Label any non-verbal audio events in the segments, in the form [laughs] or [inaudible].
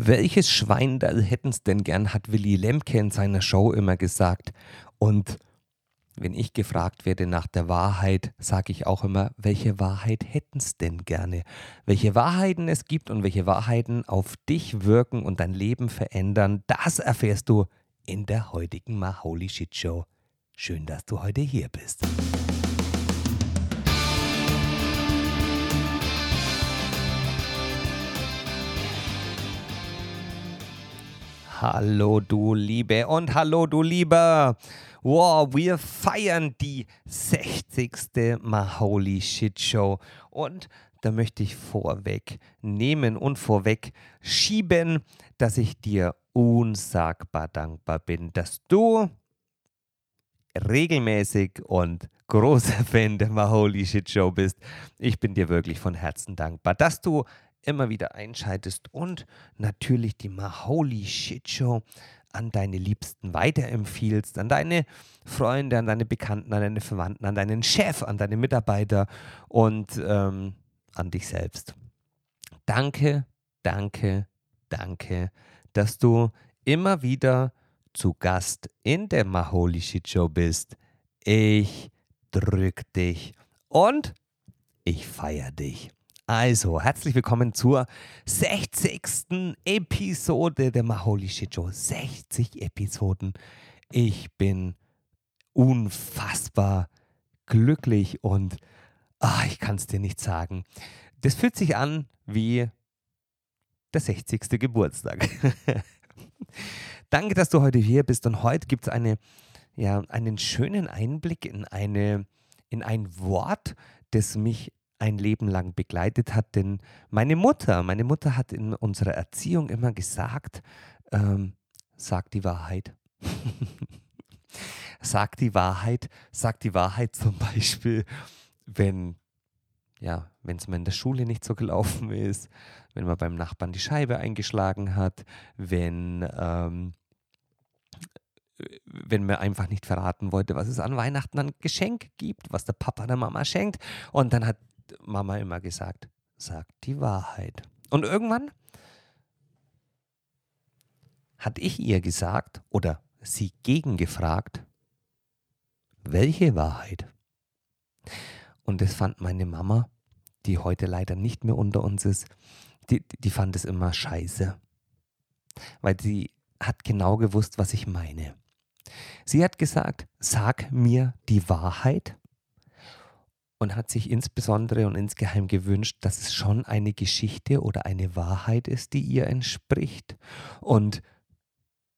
Welches Schweindall hätten's denn gern, hat Willy Lemke in seiner Show immer gesagt. Und wenn ich gefragt werde nach der Wahrheit, sage ich auch immer, welche Wahrheit hätten's denn gerne? Welche Wahrheiten es gibt und welche Wahrheiten auf dich wirken und dein Leben verändern, das erfährst du in der heutigen Ma Holy Shit Show. Schön, dass du heute hier bist. Hallo du Liebe und hallo du Lieber. Wow, wir feiern die 60. Maholi Shit Show und da möchte ich vorweg nehmen und vorweg schieben, dass ich dir unsagbar dankbar bin, dass du regelmäßig und großer Fan der Maholi Shit Show bist. Ich bin dir wirklich von Herzen dankbar, dass du immer wieder einschaltest und natürlich die Maholi Shit Show an deine Liebsten weiterempfiehlst, an deine Freunde, an deine Bekannten, an deine Verwandten, an deinen Chef, an deine Mitarbeiter und ähm, an dich selbst. Danke, danke, danke, dass du immer wieder zu Gast in der Maholi Shit Show bist. Ich drück dich und ich feier dich. Also, herzlich willkommen zur 60. Episode der Maholi Shit Show. 60 Episoden. Ich bin unfassbar glücklich und ach, ich kann es dir nicht sagen. Das fühlt sich an wie der 60. Geburtstag. [laughs] Danke, dass du heute hier bist und heute gibt es eine, ja, einen schönen Einblick in, eine, in ein Wort, das mich ein Leben lang begleitet hat. Denn meine Mutter, meine Mutter hat in unserer Erziehung immer gesagt, ähm, sag die Wahrheit. [laughs] sag die Wahrheit, sag die Wahrheit zum Beispiel, wenn ja, es mal in der Schule nicht so gelaufen ist, wenn man beim Nachbarn die Scheibe eingeschlagen hat, wenn, ähm, wenn man einfach nicht verraten wollte, was es an Weihnachten an Geschenk gibt, was der Papa der Mama schenkt. Und dann hat Mama immer gesagt, sag die Wahrheit. Und irgendwann hat ich ihr gesagt oder sie gegengefragt, welche Wahrheit? Und das fand meine Mama, die heute leider nicht mehr unter uns ist, die, die fand es immer scheiße. Weil sie hat genau gewusst, was ich meine. Sie hat gesagt, sag mir die Wahrheit und hat sich insbesondere und insgeheim gewünscht, dass es schon eine Geschichte oder eine Wahrheit ist, die ihr entspricht. Und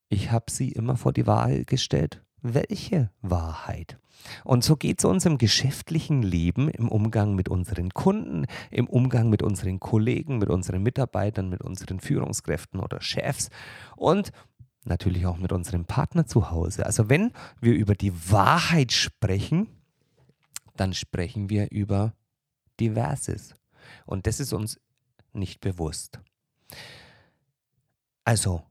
ich habe sie immer vor die Wahl gestellt, welche Wahrheit? Und so geht es uns im geschäftlichen Leben, im Umgang mit unseren Kunden, im Umgang mit unseren Kollegen, mit unseren Mitarbeitern, mit unseren Führungskräften oder Chefs und natürlich auch mit unserem Partner zu Hause. Also wenn wir über die Wahrheit sprechen, dann sprechen wir über Diverses. Und das ist uns nicht bewusst. Also,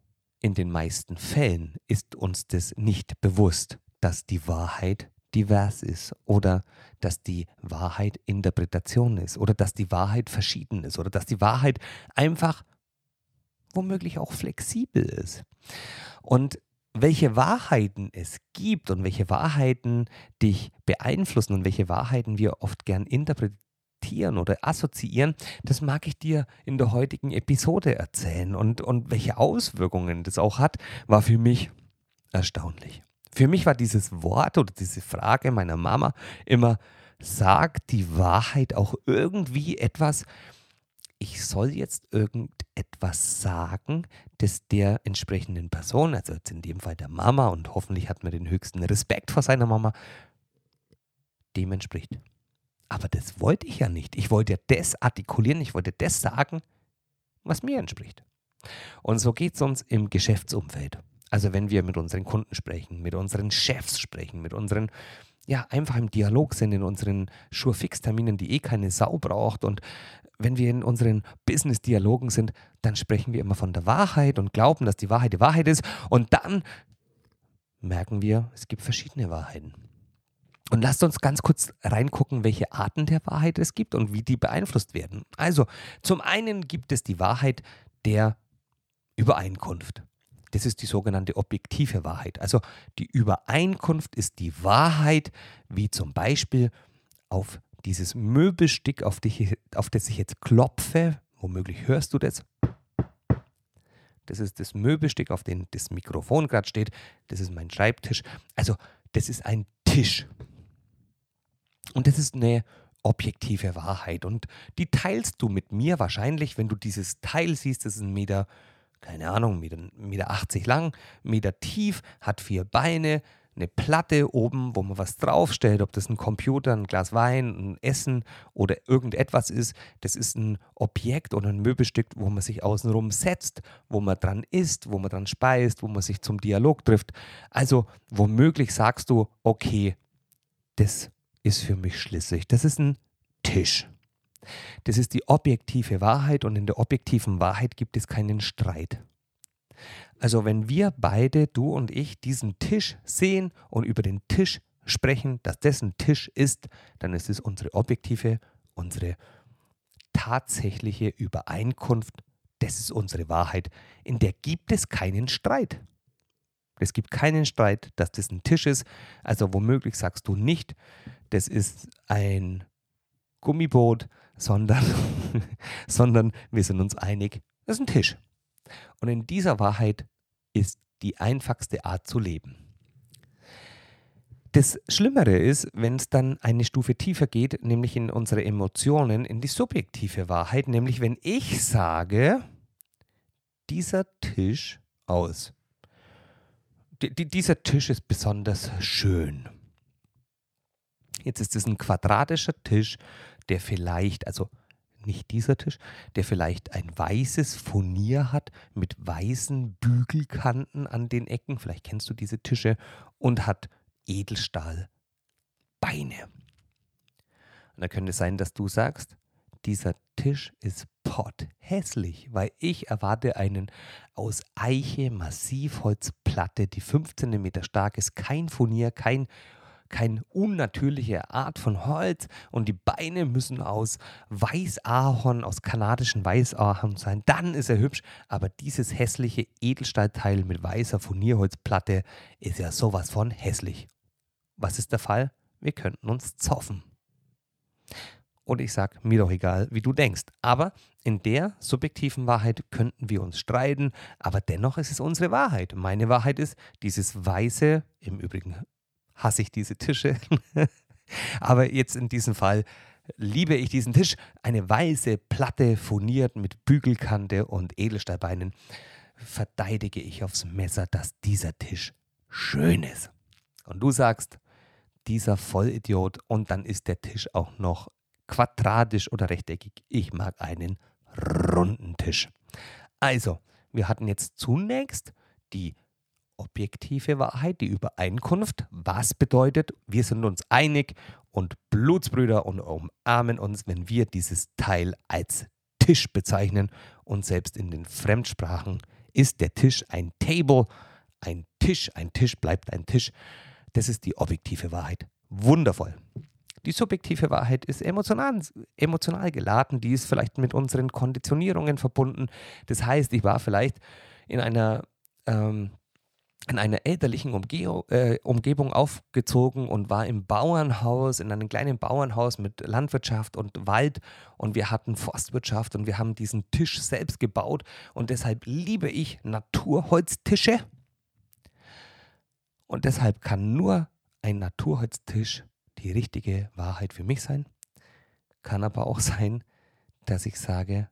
in den meisten Fällen ist uns das nicht bewusst, dass die Wahrheit divers ist oder dass die Wahrheit Interpretation ist oder dass die Wahrheit verschieden ist oder dass die Wahrheit einfach womöglich auch flexibel ist. Und welche Wahrheiten es gibt und welche Wahrheiten dich beeinflussen und welche Wahrheiten wir oft gern interpretieren oder assoziieren, das mag ich dir in der heutigen Episode erzählen. Und, und welche Auswirkungen das auch hat, war für mich erstaunlich. Für mich war dieses Wort oder diese Frage meiner Mama immer, sagt die Wahrheit auch irgendwie etwas, ich soll jetzt irgendetwas sagen, das der entsprechenden Person, also jetzt in dem Fall der Mama und hoffentlich hat man den höchsten Respekt vor seiner Mama, dem entspricht. Aber das wollte ich ja nicht. Ich wollte ja das artikulieren, ich wollte das sagen, was mir entspricht. Und so geht es uns im Geschäftsumfeld. Also wenn wir mit unseren Kunden sprechen, mit unseren Chefs sprechen, mit unseren ja, einfach im Dialog sind in unseren Schurfix-Terminen, die eh keine Sau braucht und wenn wir in unseren Business-Dialogen sind, dann sprechen wir immer von der Wahrheit und glauben, dass die Wahrheit die Wahrheit ist. Und dann merken wir, es gibt verschiedene Wahrheiten. Und lasst uns ganz kurz reingucken, welche Arten der Wahrheit es gibt und wie die beeinflusst werden. Also, zum einen gibt es die Wahrheit der Übereinkunft. Das ist die sogenannte objektive Wahrheit. Also die Übereinkunft ist die Wahrheit, wie zum Beispiel auf dieses Möbelstück, auf, die, auf das ich jetzt klopfe, womöglich hörst du das. Das ist das Möbelstück, auf dem das Mikrofon gerade steht. Das ist mein Schreibtisch. Also das ist ein Tisch. Und das ist eine objektive Wahrheit. Und die teilst du mit mir wahrscheinlich, wenn du dieses Teil siehst, das ist ein Meter, keine Ahnung, Meter, Meter 80 lang, Meter tief, hat vier Beine, eine Platte oben, wo man was draufstellt, ob das ein Computer, ein Glas Wein, ein Essen oder irgendetwas ist. Das ist ein Objekt oder ein Möbelstück, wo man sich außenrum setzt, wo man dran isst, wo man dran speist, wo man sich zum Dialog trifft. Also womöglich sagst du, okay, das ist für mich schlüssig. Das ist ein Tisch. Das ist die objektive Wahrheit und in der objektiven Wahrheit gibt es keinen Streit. Also wenn wir beide, du und ich, diesen Tisch sehen und über den Tisch sprechen, dass das ein Tisch ist, dann ist es unsere objektive, unsere tatsächliche Übereinkunft. Das ist unsere Wahrheit. In der gibt es keinen Streit. Es gibt keinen Streit, dass das ein Tisch ist. Also womöglich sagst du nicht, das ist ein Gummiboot, sondern, [laughs] sondern wir sind uns einig, das ist ein Tisch. Und in dieser Wahrheit ist die einfachste Art zu leben. Das Schlimmere ist, wenn es dann eine Stufe tiefer geht, nämlich in unsere Emotionen, in die subjektive Wahrheit, nämlich wenn ich sage, dieser Tisch aus. D dieser Tisch ist besonders schön. Jetzt ist es ein quadratischer Tisch, der vielleicht, also nicht dieser Tisch, der vielleicht ein weißes Furnier hat mit weißen Bügelkanten an den Ecken, vielleicht kennst du diese Tische, und hat Edelstahlbeine. Und da könnte es sein, dass du sagst, dieser Tisch ist potthässlich, weil ich erwarte einen aus Eiche Massivholzplatte, die 15 Meter stark ist, kein Furnier, kein keine unnatürliche Art von Holz und die Beine müssen aus Weißahorn, aus kanadischen Weißahorn sein. Dann ist er hübsch, aber dieses hässliche Edelstahlteil mit weißer Furnierholzplatte ist ja sowas von hässlich. Was ist der Fall? Wir könnten uns zoffen. Und ich sage, mir doch egal, wie du denkst. Aber in der subjektiven Wahrheit könnten wir uns streiten, aber dennoch ist es unsere Wahrheit. Meine Wahrheit ist, dieses weiße, im Übrigen hasse ich diese Tische. [laughs] Aber jetzt in diesem Fall liebe ich diesen Tisch. Eine weiße Platte furniert mit Bügelkante und Edelstahlbeinen. Verteidige ich aufs Messer, dass dieser Tisch schön ist. Und du sagst, dieser Vollidiot und dann ist der Tisch auch noch quadratisch oder rechteckig. Ich mag einen runden Tisch. Also, wir hatten jetzt zunächst die objektive Wahrheit, die Übereinkunft, was bedeutet, wir sind uns einig und Blutsbrüder und umarmen uns, wenn wir dieses Teil als Tisch bezeichnen und selbst in den Fremdsprachen ist der Tisch ein Table, ein Tisch, ein Tisch bleibt ein Tisch. Das ist die objektive Wahrheit. Wundervoll. Die subjektive Wahrheit ist emotional, emotional geladen, die ist vielleicht mit unseren Konditionierungen verbunden. Das heißt, ich war vielleicht in einer ähm, in einer elterlichen Umge äh, Umgebung aufgezogen und war im Bauernhaus, in einem kleinen Bauernhaus mit Landwirtschaft und Wald. Und wir hatten Forstwirtschaft und wir haben diesen Tisch selbst gebaut. Und deshalb liebe ich Naturholztische. Und deshalb kann nur ein Naturholztisch die richtige Wahrheit für mich sein. Kann aber auch sein, dass ich sage,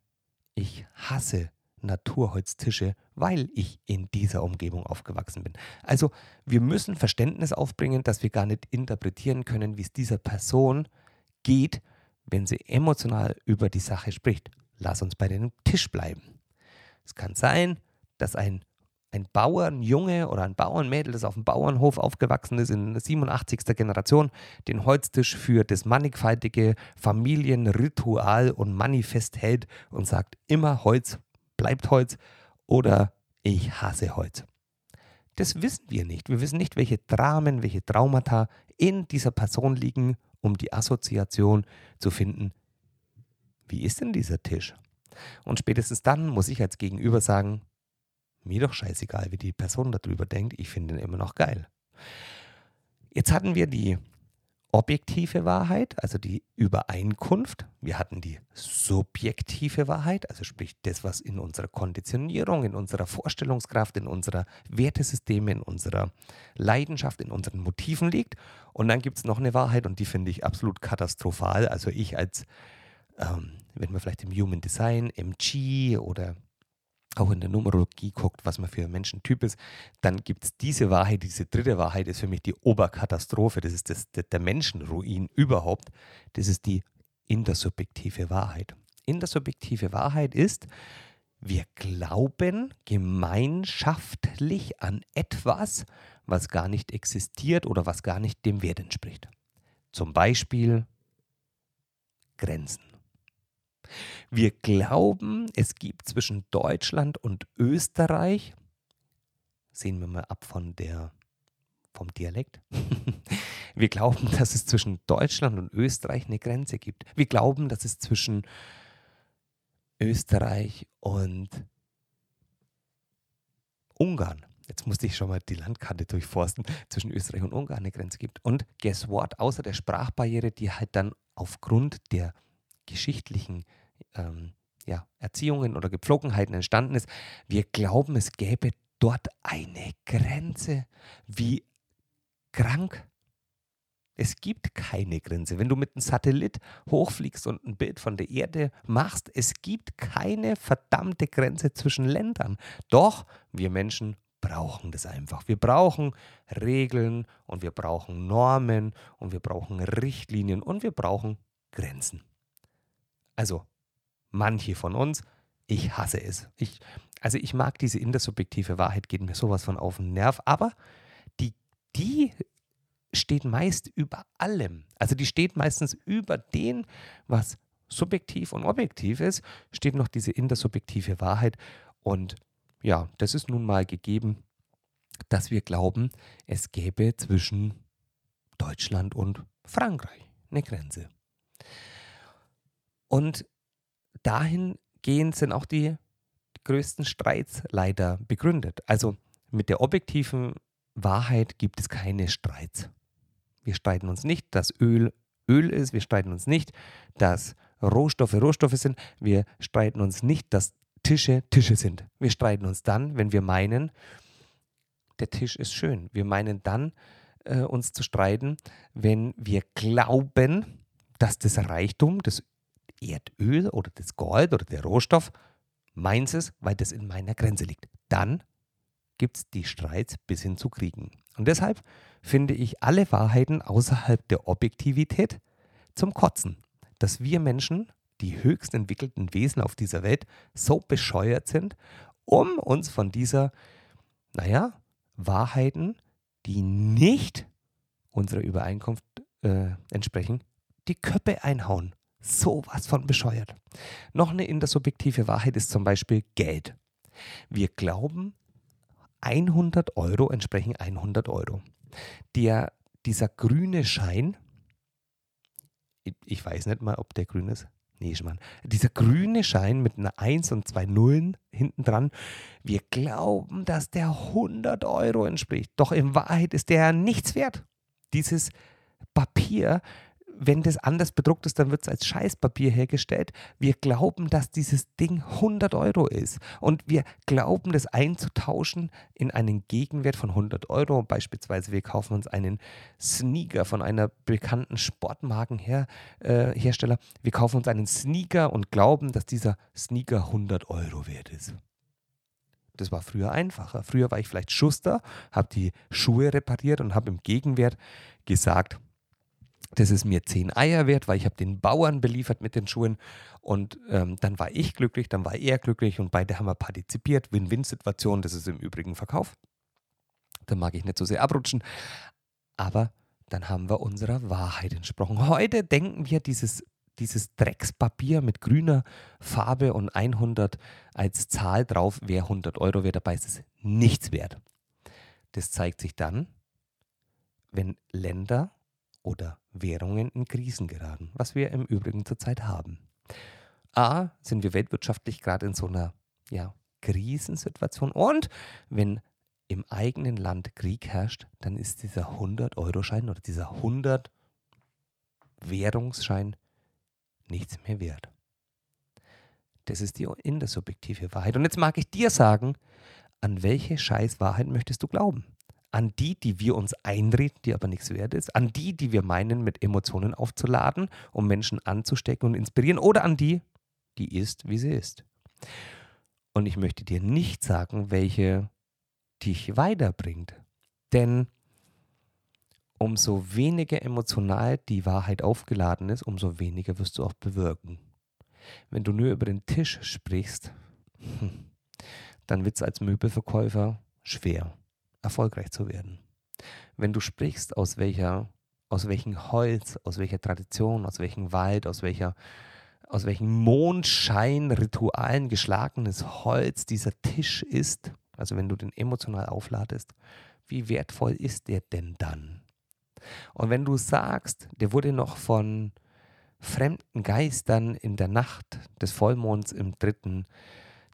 ich hasse Naturholztische, weil ich in dieser Umgebung aufgewachsen bin. Also wir müssen Verständnis aufbringen, dass wir gar nicht interpretieren können, wie es dieser Person geht, wenn sie emotional über die Sache spricht. Lass uns bei dem Tisch bleiben. Es kann sein, dass ein, ein Bauernjunge oder ein Bauernmädel, das auf dem Bauernhof aufgewachsen ist, in 87. Generation, den Holztisch für das mannigfaltige Familienritual und Manifest hält und sagt, immer Holz bleibt Holz oder ich hasse Holz. Das wissen wir nicht. Wir wissen nicht, welche Dramen, welche Traumata in dieser Person liegen, um die Assoziation zu finden. Wie ist denn dieser Tisch? Und spätestens dann muss ich als Gegenüber sagen, Mir doch scheißegal, wie die Person darüber denkt. Ich finde ihn immer noch geil. Jetzt hatten wir die objektive Wahrheit, also die Übereinkunft. Wir hatten die subjektive Wahrheit, also sprich das, was in unserer Konditionierung, in unserer Vorstellungskraft, in unserer Wertesysteme, in unserer Leidenschaft, in unseren Motiven liegt. Und dann gibt es noch eine Wahrheit und die finde ich absolut katastrophal. Also ich als, ähm, wenn wir vielleicht im Human Design, MG oder auch in der Numerologie guckt, was man für ein Menschentyp ist, dann gibt es diese Wahrheit, diese dritte Wahrheit ist für mich die Oberkatastrophe. Das ist das, der Menschenruin überhaupt. Das ist die intersubjektive Wahrheit. Intersubjektive Wahrheit ist, wir glauben gemeinschaftlich an etwas, was gar nicht existiert oder was gar nicht dem Wert entspricht. Zum Beispiel Grenzen. Wir glauben, es gibt zwischen Deutschland und Österreich, sehen wir mal ab von der, vom Dialekt, [laughs] wir glauben, dass es zwischen Deutschland und Österreich eine Grenze gibt. Wir glauben, dass es zwischen Österreich und Ungarn, jetzt musste ich schon mal die Landkarte durchforsten, zwischen Österreich und Ungarn eine Grenze gibt. Und guess what? Außer der Sprachbarriere, die halt dann aufgrund der geschichtlichen ähm, ja, Erziehungen oder Gepflogenheiten entstanden ist. Wir glauben, es gäbe dort eine Grenze. Wie krank. Es gibt keine Grenze. Wenn du mit einem Satellit hochfliegst und ein Bild von der Erde machst, es gibt keine verdammte Grenze zwischen Ländern. Doch wir Menschen brauchen das einfach. Wir brauchen Regeln und wir brauchen Normen und wir brauchen Richtlinien und wir brauchen Grenzen. Also manche von uns, ich hasse es. Ich, also ich mag diese intersubjektive Wahrheit, geht mir sowas von auf den Nerv, aber die, die steht meist über allem. Also die steht meistens über dem, was subjektiv und objektiv ist, steht noch diese intersubjektive Wahrheit. Und ja, das ist nun mal gegeben, dass wir glauben, es gäbe zwischen Deutschland und Frankreich eine Grenze. Und dahingehend sind auch die größten Streits leider begründet. Also mit der objektiven Wahrheit gibt es keine Streits. Wir streiten uns nicht, dass Öl Öl ist, wir streiten uns nicht, dass Rohstoffe Rohstoffe sind, wir streiten uns nicht, dass Tische Tische sind. Wir streiten uns dann, wenn wir meinen, der Tisch ist schön. Wir meinen dann, äh, uns zu streiten, wenn wir glauben, dass das Reichtum, das Erdöl oder das Gold oder der Rohstoff meins ist, weil das in meiner Grenze liegt. Dann gibt es die Streits bis hin zu Kriegen. Und deshalb finde ich alle Wahrheiten außerhalb der Objektivität zum Kotzen. Dass wir Menschen, die höchst entwickelten Wesen auf dieser Welt, so bescheuert sind, um uns von dieser, naja, Wahrheiten, die nicht unserer Übereinkunft äh, entsprechen, die Köppe einhauen sowas von bescheuert. Noch eine intersubjektive Wahrheit ist zum Beispiel Geld. Wir glauben, 100 Euro entsprechen 100 Euro. Der, dieser grüne Schein, ich weiß nicht mal, ob der grün ist. Nee, Schmarrn. Dieser grüne Schein mit einer 1 und zwei Nullen hinten dran, wir glauben, dass der 100 Euro entspricht. Doch in Wahrheit ist der nichts wert. Dieses Papier wenn das anders bedruckt ist, dann wird es als Scheißpapier hergestellt. Wir glauben, dass dieses Ding 100 Euro ist. Und wir glauben, das einzutauschen in einen Gegenwert von 100 Euro. Beispielsweise, wir kaufen uns einen Sneaker von einer bekannten Sportmarkenhersteller. Äh, wir kaufen uns einen Sneaker und glauben, dass dieser Sneaker 100 Euro wert ist. Das war früher einfacher. Früher war ich vielleicht Schuster, habe die Schuhe repariert und habe im Gegenwert gesagt, das ist mir zehn Eier wert, weil ich habe den Bauern beliefert mit den Schuhen und ähm, dann war ich glücklich, dann war er glücklich und beide haben wir partizipiert. Win-Win-Situation, das ist im Übrigen Verkauf. Da mag ich nicht so sehr abrutschen, aber dann haben wir unserer Wahrheit entsprochen. Heute denken wir, dieses, dieses Dreckspapier mit grüner Farbe und 100 als Zahl drauf wäre 100 Euro wert, dabei ist es nichts wert. Das zeigt sich dann, wenn Länder oder Währungen in Krisen geraten, was wir im Übrigen zurzeit haben. A, sind wir weltwirtschaftlich gerade in so einer ja, Krisensituation und wenn im eigenen Land Krieg herrscht, dann ist dieser 100-Euro-Schein oder dieser 100-Währungsschein nichts mehr wert. Das ist die intersubjektive Wahrheit. Und jetzt mag ich dir sagen, an welche Scheißwahrheit möchtest du glauben? An die, die wir uns einreden, die aber nichts wert ist? An die, die wir meinen, mit Emotionen aufzuladen, um Menschen anzustecken und inspirieren? Oder an die, die ist, wie sie ist? Und ich möchte dir nicht sagen, welche dich weiterbringt. Denn umso weniger emotional die Wahrheit aufgeladen ist, umso weniger wirst du auch bewirken. Wenn du nur über den Tisch sprichst, [laughs] dann wird es als Möbelverkäufer schwer, erfolgreich zu werden. Wenn du sprichst, aus welcher, aus welchem Holz, aus welcher Tradition, aus welchem Wald, aus welcher, aus welchem Mondschein-Ritualen geschlagenes Holz dieser Tisch ist, also wenn du den emotional aufladest, wie wertvoll ist der denn dann? Und wenn du sagst, der wurde noch von fremden Geistern in der Nacht des Vollmonds im dritten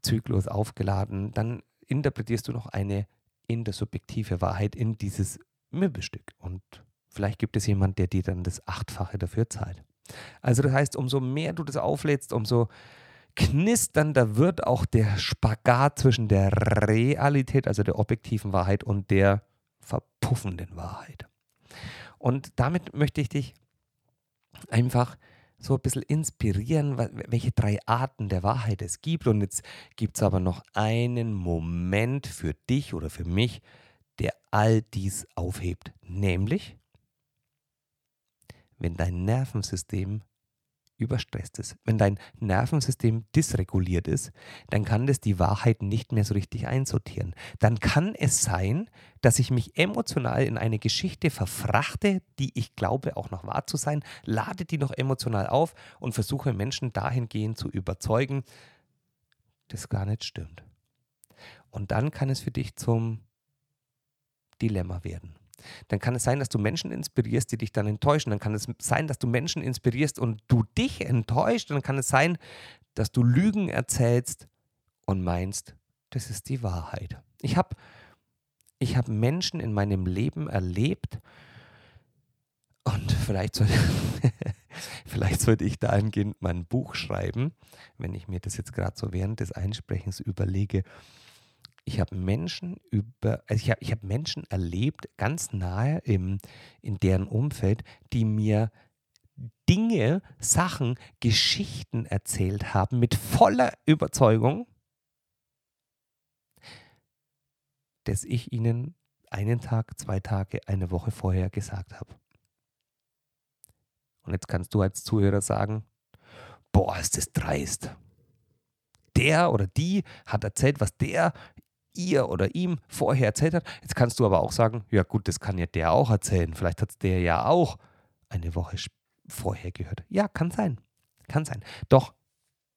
Zyklus aufgeladen, dann interpretierst du noch eine intersubjektive Wahrheit in dieses Möbelstück. Und vielleicht gibt es jemand, der dir dann das Achtfache dafür zahlt. Also das heißt, umso mehr du das auflädst, umso knisternder wird auch der Spagat zwischen der Realität, also der objektiven Wahrheit und der verpuffenden Wahrheit. Und damit möchte ich dich einfach so ein bisschen inspirieren, welche drei Arten der Wahrheit es gibt. Und jetzt gibt es aber noch einen Moment für dich oder für mich, der all dies aufhebt. Nämlich, wenn dein Nervensystem überstresst ist. Wenn dein Nervensystem dysreguliert ist, dann kann das die Wahrheit nicht mehr so richtig einsortieren. Dann kann es sein, dass ich mich emotional in eine Geschichte verfrachte, die ich glaube auch noch wahr zu sein, lade die noch emotional auf und versuche Menschen dahingehend zu überzeugen, das gar nicht stimmt. Und dann kann es für dich zum Dilemma werden dann kann es sein, dass du Menschen inspirierst, die dich dann enttäuschen. Dann kann es sein, dass du Menschen inspirierst und du dich enttäuscht. Dann kann es sein, dass du Lügen erzählst und meinst, das ist die Wahrheit. Ich habe ich hab Menschen in meinem Leben erlebt und vielleicht sollte, [laughs] vielleicht sollte ich dahingehend mein Buch schreiben, wenn ich mir das jetzt gerade so während des Einsprechens überlege ich habe Menschen über, also ich habe ich hab Menschen erlebt, ganz nahe im, in deren Umfeld, die mir Dinge, Sachen, Geschichten erzählt haben mit voller Überzeugung, dass ich ihnen einen Tag, zwei Tage, eine Woche vorher gesagt habe. Und jetzt kannst du als Zuhörer sagen, boah, ist das dreist. Der oder die hat erzählt, was der ihr oder ihm vorher erzählt hat. Jetzt kannst du aber auch sagen, ja gut, das kann ja der auch erzählen. Vielleicht hat es der ja auch eine Woche vorher gehört. Ja, kann sein. Kann sein. Doch,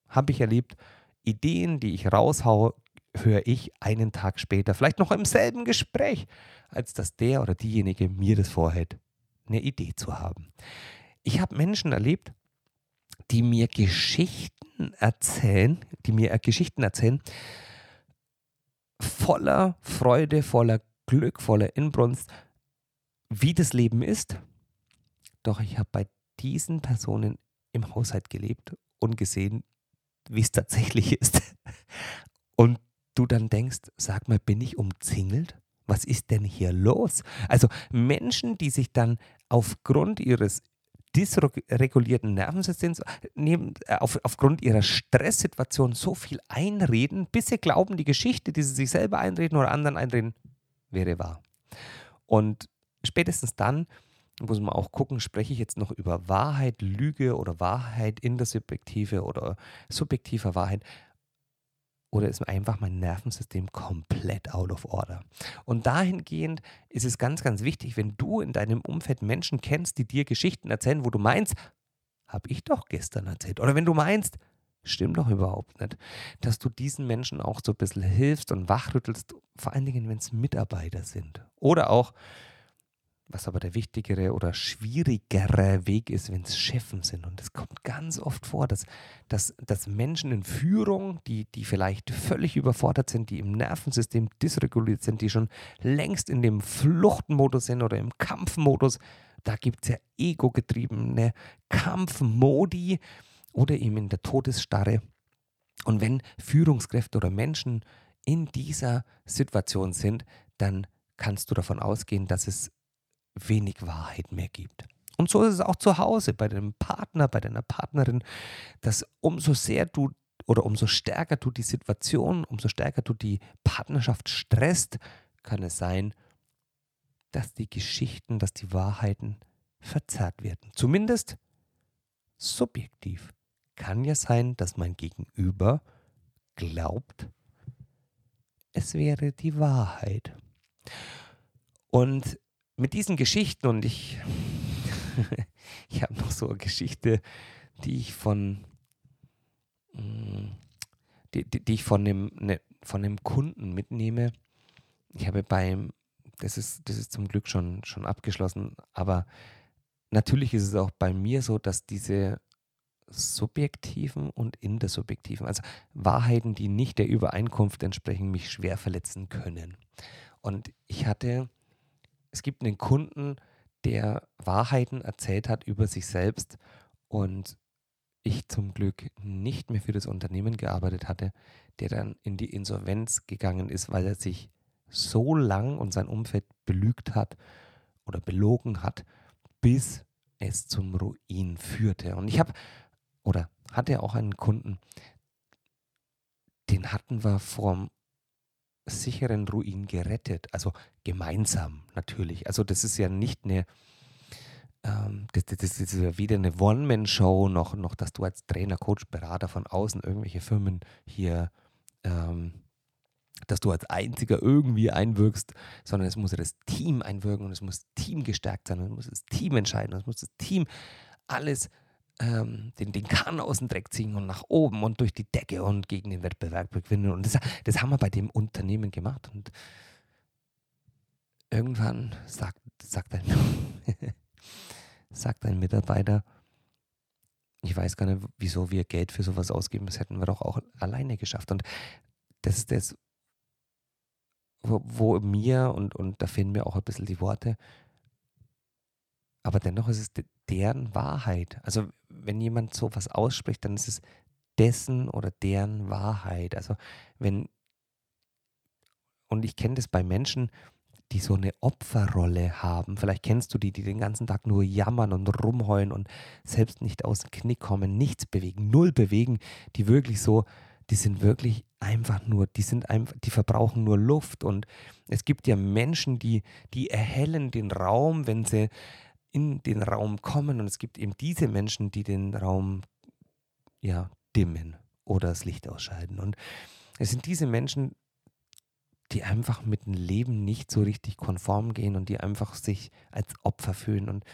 habe ich erlebt, Ideen, die ich raushaue, höre ich einen Tag später, vielleicht noch im selben Gespräch, als dass der oder diejenige mir das vorhält, eine Idee zu haben. Ich habe Menschen erlebt, die mir Geschichten erzählen, die mir Geschichten erzählen, voller Freude, voller Glück, voller Inbrunst, wie das Leben ist. Doch ich habe bei diesen Personen im Haushalt gelebt und gesehen, wie es tatsächlich [laughs] ist. Und du dann denkst, sag mal, bin ich umzingelt? Was ist denn hier los? Also Menschen, die sich dann aufgrund ihres dysregulierten Nervensystems neben, äh, auf, aufgrund ihrer Stresssituation so viel einreden, bis sie glauben, die Geschichte, die sie sich selber einreden oder anderen einreden, wäre wahr. Und spätestens dann muss man auch gucken, spreche ich jetzt noch über Wahrheit, Lüge oder Wahrheit in der Subjektive oder subjektiver Wahrheit oder ist einfach mein Nervensystem komplett out of order? Und dahingehend ist es ganz, ganz wichtig, wenn du in deinem Umfeld Menschen kennst, die dir Geschichten erzählen, wo du meinst, habe ich doch gestern erzählt. Oder wenn du meinst, stimmt doch überhaupt nicht, dass du diesen Menschen auch so ein bisschen hilfst und wachrüttelst, vor allen Dingen, wenn es Mitarbeiter sind. Oder auch, was aber der wichtigere oder schwierigere Weg ist, wenn es Chefen sind. Und es kommt ganz oft vor, dass, dass, dass Menschen in Führung, die, die vielleicht völlig überfordert sind, die im Nervensystem dysreguliert sind, die schon längst in dem Fluchtmodus sind oder im Kampfmodus, da gibt es ja ego-getriebene Kampfmodi oder eben in der Todesstarre. Und wenn Führungskräfte oder Menschen in dieser Situation sind, dann kannst du davon ausgehen, dass es wenig Wahrheit mehr gibt. Und so ist es auch zu Hause bei deinem Partner, bei deiner Partnerin, dass umso sehr du oder umso stärker du die Situation, umso stärker du die Partnerschaft stresst, kann es sein, dass die Geschichten, dass die Wahrheiten verzerrt werden. Zumindest subjektiv. Kann ja sein, dass mein Gegenüber glaubt, es wäre die Wahrheit. Und mit diesen Geschichten und ich, [laughs] ich habe noch so eine Geschichte, die ich von, mm, die, die, die ich von dem, ne, von dem Kunden mitnehme. Ich habe beim, das ist, das ist zum Glück schon, schon abgeschlossen, aber natürlich ist es auch bei mir so, dass diese subjektiven und intersubjektiven, also Wahrheiten, die nicht der Übereinkunft entsprechen, mich schwer verletzen können. Und ich hatte es gibt einen Kunden, der Wahrheiten erzählt hat über sich selbst und ich zum Glück nicht mehr für das Unternehmen gearbeitet hatte, der dann in die Insolvenz gegangen ist, weil er sich so lang und sein Umfeld belügt hat oder belogen hat, bis es zum Ruin führte. Und ich habe oder hatte auch einen Kunden, den hatten wir vor sicheren Ruin gerettet. Also gemeinsam natürlich. Also das ist ja nicht eine, ähm, das, das, ist ja weder eine One-Man-Show noch, noch, dass du als Trainer, Coach, Berater von außen irgendwelche Firmen hier, ähm, dass du als Einziger irgendwie einwirkst, sondern es muss ja das Team einwirken und es muss Team gestärkt sein und es muss das Team entscheiden und es muss das Team alles ähm, den, den Kahn aus dem Dreck ziehen und nach oben und durch die Decke und gegen den Wettbewerb gewinnen. Und das, das haben wir bei dem Unternehmen gemacht. Und irgendwann sagt, sagt, ein, [laughs] sagt ein Mitarbeiter, ich weiß gar nicht, wieso wir Geld für sowas ausgeben, das hätten wir doch auch alleine geschafft. Und das ist das, wo, wo mir, und, und da fehlen mir auch ein bisschen die Worte, aber dennoch ist es deren Wahrheit. Also wenn jemand sowas ausspricht, dann ist es dessen oder deren Wahrheit. Also wenn, und ich kenne das bei Menschen, die so eine Opferrolle haben. Vielleicht kennst du die, die den ganzen Tag nur jammern und rumheulen und selbst nicht aus dem Knick kommen, nichts bewegen, null bewegen, die wirklich so, die sind wirklich einfach nur, die sind einfach, die verbrauchen nur Luft. Und es gibt ja Menschen, die, die erhellen den Raum, wenn sie in den Raum kommen und es gibt eben diese Menschen, die den Raum ja dimmen oder das Licht ausschalten. Und es sind diese Menschen, die einfach mit dem Leben nicht so richtig konform gehen und die einfach sich als Opfer fühlen. Und,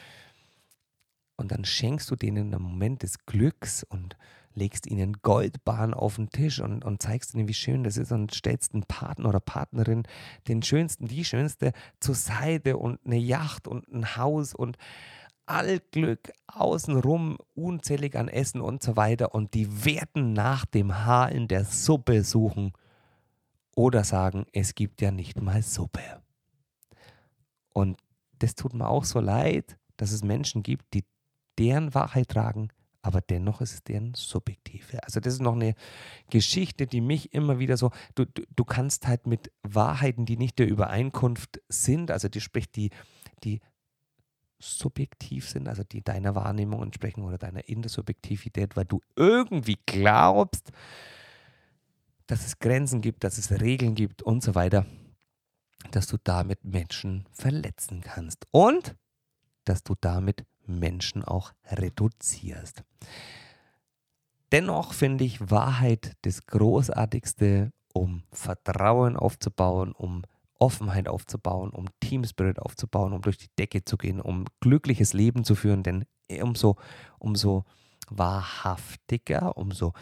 und dann schenkst du denen einen Moment des Glücks und legst ihnen Goldbahn auf den Tisch und, und zeigst ihnen, wie schön das ist und stellst einen Partner oder Partnerin, den schönsten, die schönste zur Seite und eine Yacht und ein Haus und all Glück außenrum, unzählig an Essen und so weiter und die werden nach dem Haar in der Suppe suchen oder sagen, es gibt ja nicht mal Suppe. Und das tut mir auch so leid, dass es Menschen gibt, die deren Wahrheit tragen, aber dennoch ist es deren subjektive. Also das ist noch eine Geschichte, die mich immer wieder so, du, du, du kannst halt mit Wahrheiten, die nicht der Übereinkunft sind, also die spricht die, die subjektiv sind, also die deiner Wahrnehmung entsprechen oder deiner Intersubjektivität, weil du irgendwie glaubst, dass es Grenzen gibt, dass es Regeln gibt und so weiter, dass du damit Menschen verletzen kannst und dass du damit Menschen auch reduzierst. Dennoch finde ich Wahrheit das Großartigste, um Vertrauen aufzubauen, um Offenheit aufzubauen, um Team Spirit aufzubauen, um durch die Decke zu gehen, um glückliches Leben zu führen. Denn umso, umso wahrhaftiger, umso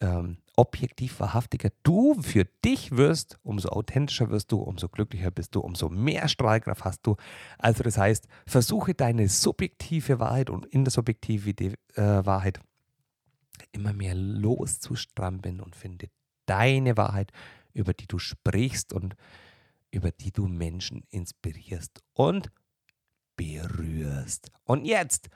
ähm, objektiv wahrhaftiger du für dich wirst, umso authentischer wirst du, umso glücklicher bist du, umso mehr Strahlkraft hast du. Also das heißt, versuche deine subjektive Wahrheit und in der subjektive äh, Wahrheit immer mehr loszustrampeln und finde deine Wahrheit, über die du sprichst und über die du Menschen inspirierst und berührst. Und jetzt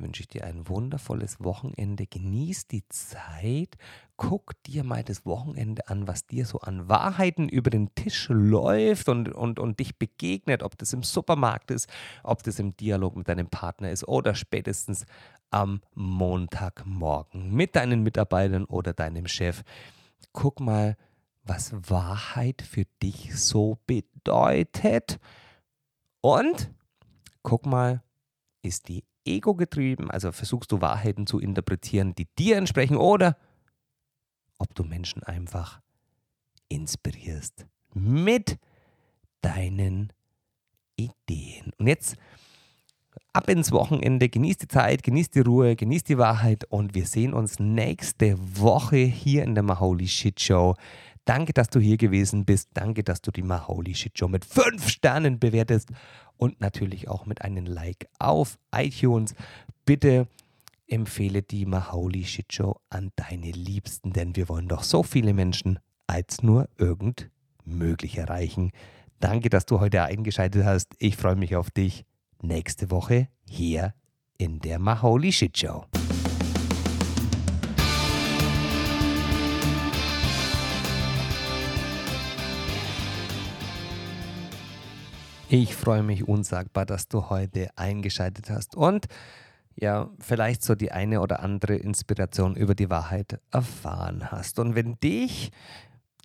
wünsche ich dir ein wundervolles Wochenende. Genieß die Zeit. Guck dir mal das Wochenende an, was dir so an Wahrheiten über den Tisch läuft und, und, und dich begegnet, ob das im Supermarkt ist, ob das im Dialog mit deinem Partner ist oder spätestens am Montagmorgen mit deinen Mitarbeitern oder deinem Chef. Guck mal, was Wahrheit für dich so bedeutet. Und guck mal, ist die Ego getrieben, also versuchst du Wahrheiten zu interpretieren, die dir entsprechen, oder ob du Menschen einfach inspirierst mit deinen Ideen. Und jetzt ab ins Wochenende, genießt die Zeit, genießt die Ruhe, genießt die Wahrheit und wir sehen uns nächste Woche hier in der Maholi Shit Show. Danke, dass du hier gewesen bist. Danke, dass du die Maholi Shit Show mit fünf Sternen bewertest und natürlich auch mit einem Like auf iTunes. Bitte empfehle die Maholi Shit Show an deine Liebsten, denn wir wollen doch so viele Menschen als nur irgend möglich erreichen. Danke, dass du heute eingeschaltet hast. Ich freue mich auf dich nächste Woche hier in der Maholi Shit Show. Ich freue mich unsagbar, dass du heute eingeschaltet hast und ja, vielleicht so die eine oder andere Inspiration über die Wahrheit erfahren hast. Und wenn dich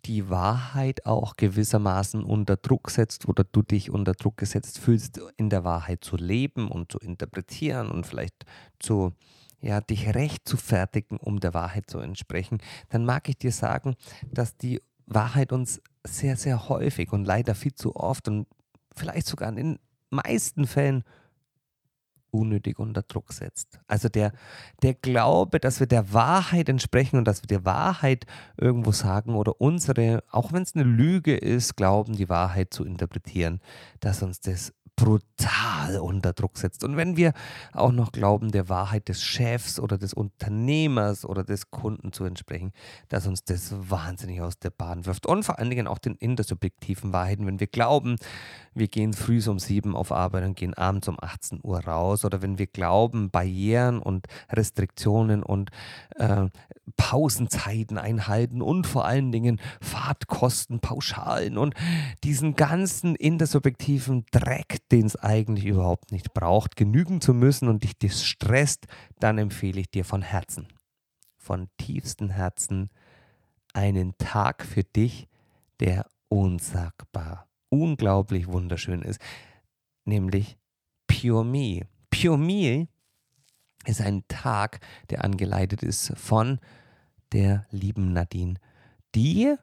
die Wahrheit auch gewissermaßen unter Druck setzt oder du dich unter Druck gesetzt fühlst, in der Wahrheit zu leben und zu interpretieren und vielleicht zu ja, dich recht zu fertigen, um der Wahrheit zu entsprechen, dann mag ich dir sagen, dass die Wahrheit uns sehr, sehr häufig und leider viel zu oft und vielleicht sogar in den meisten Fällen unnötig unter Druck setzt. Also der, der Glaube, dass wir der Wahrheit entsprechen und dass wir der Wahrheit irgendwo sagen oder unsere, auch wenn es eine Lüge ist, glauben, die Wahrheit zu interpretieren, dass uns das brutal unter Druck setzt. Und wenn wir auch noch glauben, der Wahrheit des Chefs oder des Unternehmers oder des Kunden zu entsprechen, dass uns das wahnsinnig aus der Bahn wirft. Und vor allen Dingen auch den intersubjektiven Wahrheiten, wenn wir glauben, wir gehen früh um sieben auf Arbeit und gehen abends um 18 Uhr raus. Oder wenn wir glauben, Barrieren und Restriktionen und äh, Pausenzeiten einhalten und vor allen Dingen Fahrtkosten, Pauschalen und diesen ganzen intersubjektiven Dreck, den es eigentlich überhaupt nicht braucht, genügen zu müssen und dich das stresst, dann empfehle ich dir von Herzen, von tiefstem Herzen, einen Tag für dich, der unsagbar, unglaublich wunderschön ist, nämlich Pure Me. Pure Me ist ein Tag, der angeleitet ist von der lieben Nadine, die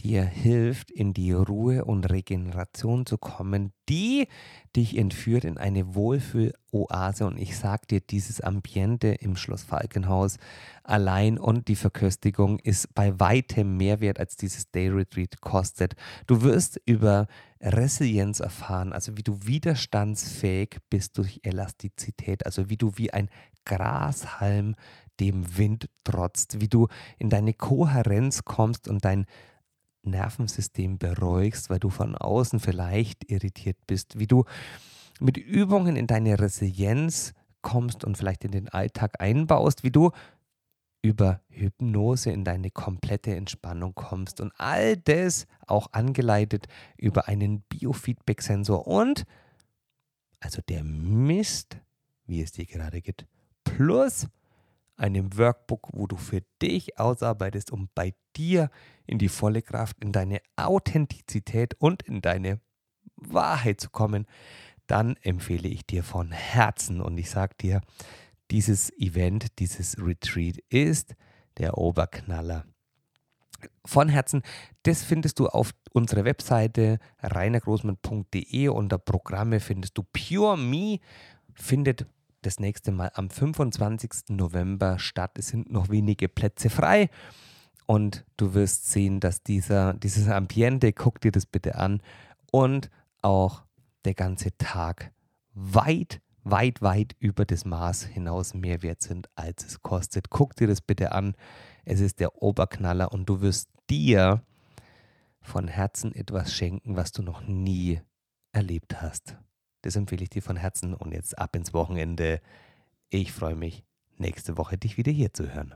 dir hilft, in die Ruhe und Regeneration zu kommen, die dich entführt in eine Wohlfühl-Oase. Und ich sage dir, dieses Ambiente im Schloss Falkenhaus allein und die Verköstigung ist bei weitem mehr wert, als dieses Day Retreat kostet. Du wirst über Resilienz erfahren, also wie du widerstandsfähig bist durch Elastizität, also wie du wie ein Grashalm dem Wind trotzt, wie du in deine Kohärenz kommst und dein Nervensystem beruhigst, weil du von außen vielleicht irritiert bist, wie du mit Übungen in deine Resilienz kommst und vielleicht in den Alltag einbaust, wie du über Hypnose in deine komplette Entspannung kommst und all das auch angeleitet über einen Biofeedback-Sensor und also der Mist, wie es dir gerade geht, plus einem Workbook, wo du für dich ausarbeitest, um bei dir in die volle Kraft, in deine Authentizität und in deine Wahrheit zu kommen, dann empfehle ich dir von Herzen und ich sage dir, dieses Event, dieses Retreat ist der Oberknaller. Von Herzen, das findest du auf unserer Webseite reinergroßmann.de unter Programme findest du Pure Me, findet das nächste Mal am 25. November statt. Es sind noch wenige Plätze frei und du wirst sehen, dass dieser, dieses Ambiente, guck dir das bitte an und auch der ganze Tag weit, weit, weit über das Maß hinaus mehr wert sind, als es kostet. Guck dir das bitte an. Es ist der Oberknaller und du wirst dir von Herzen etwas schenken, was du noch nie erlebt hast. Das empfehle ich dir von Herzen und jetzt ab ins Wochenende. Ich freue mich, nächste Woche dich wieder hier zu hören.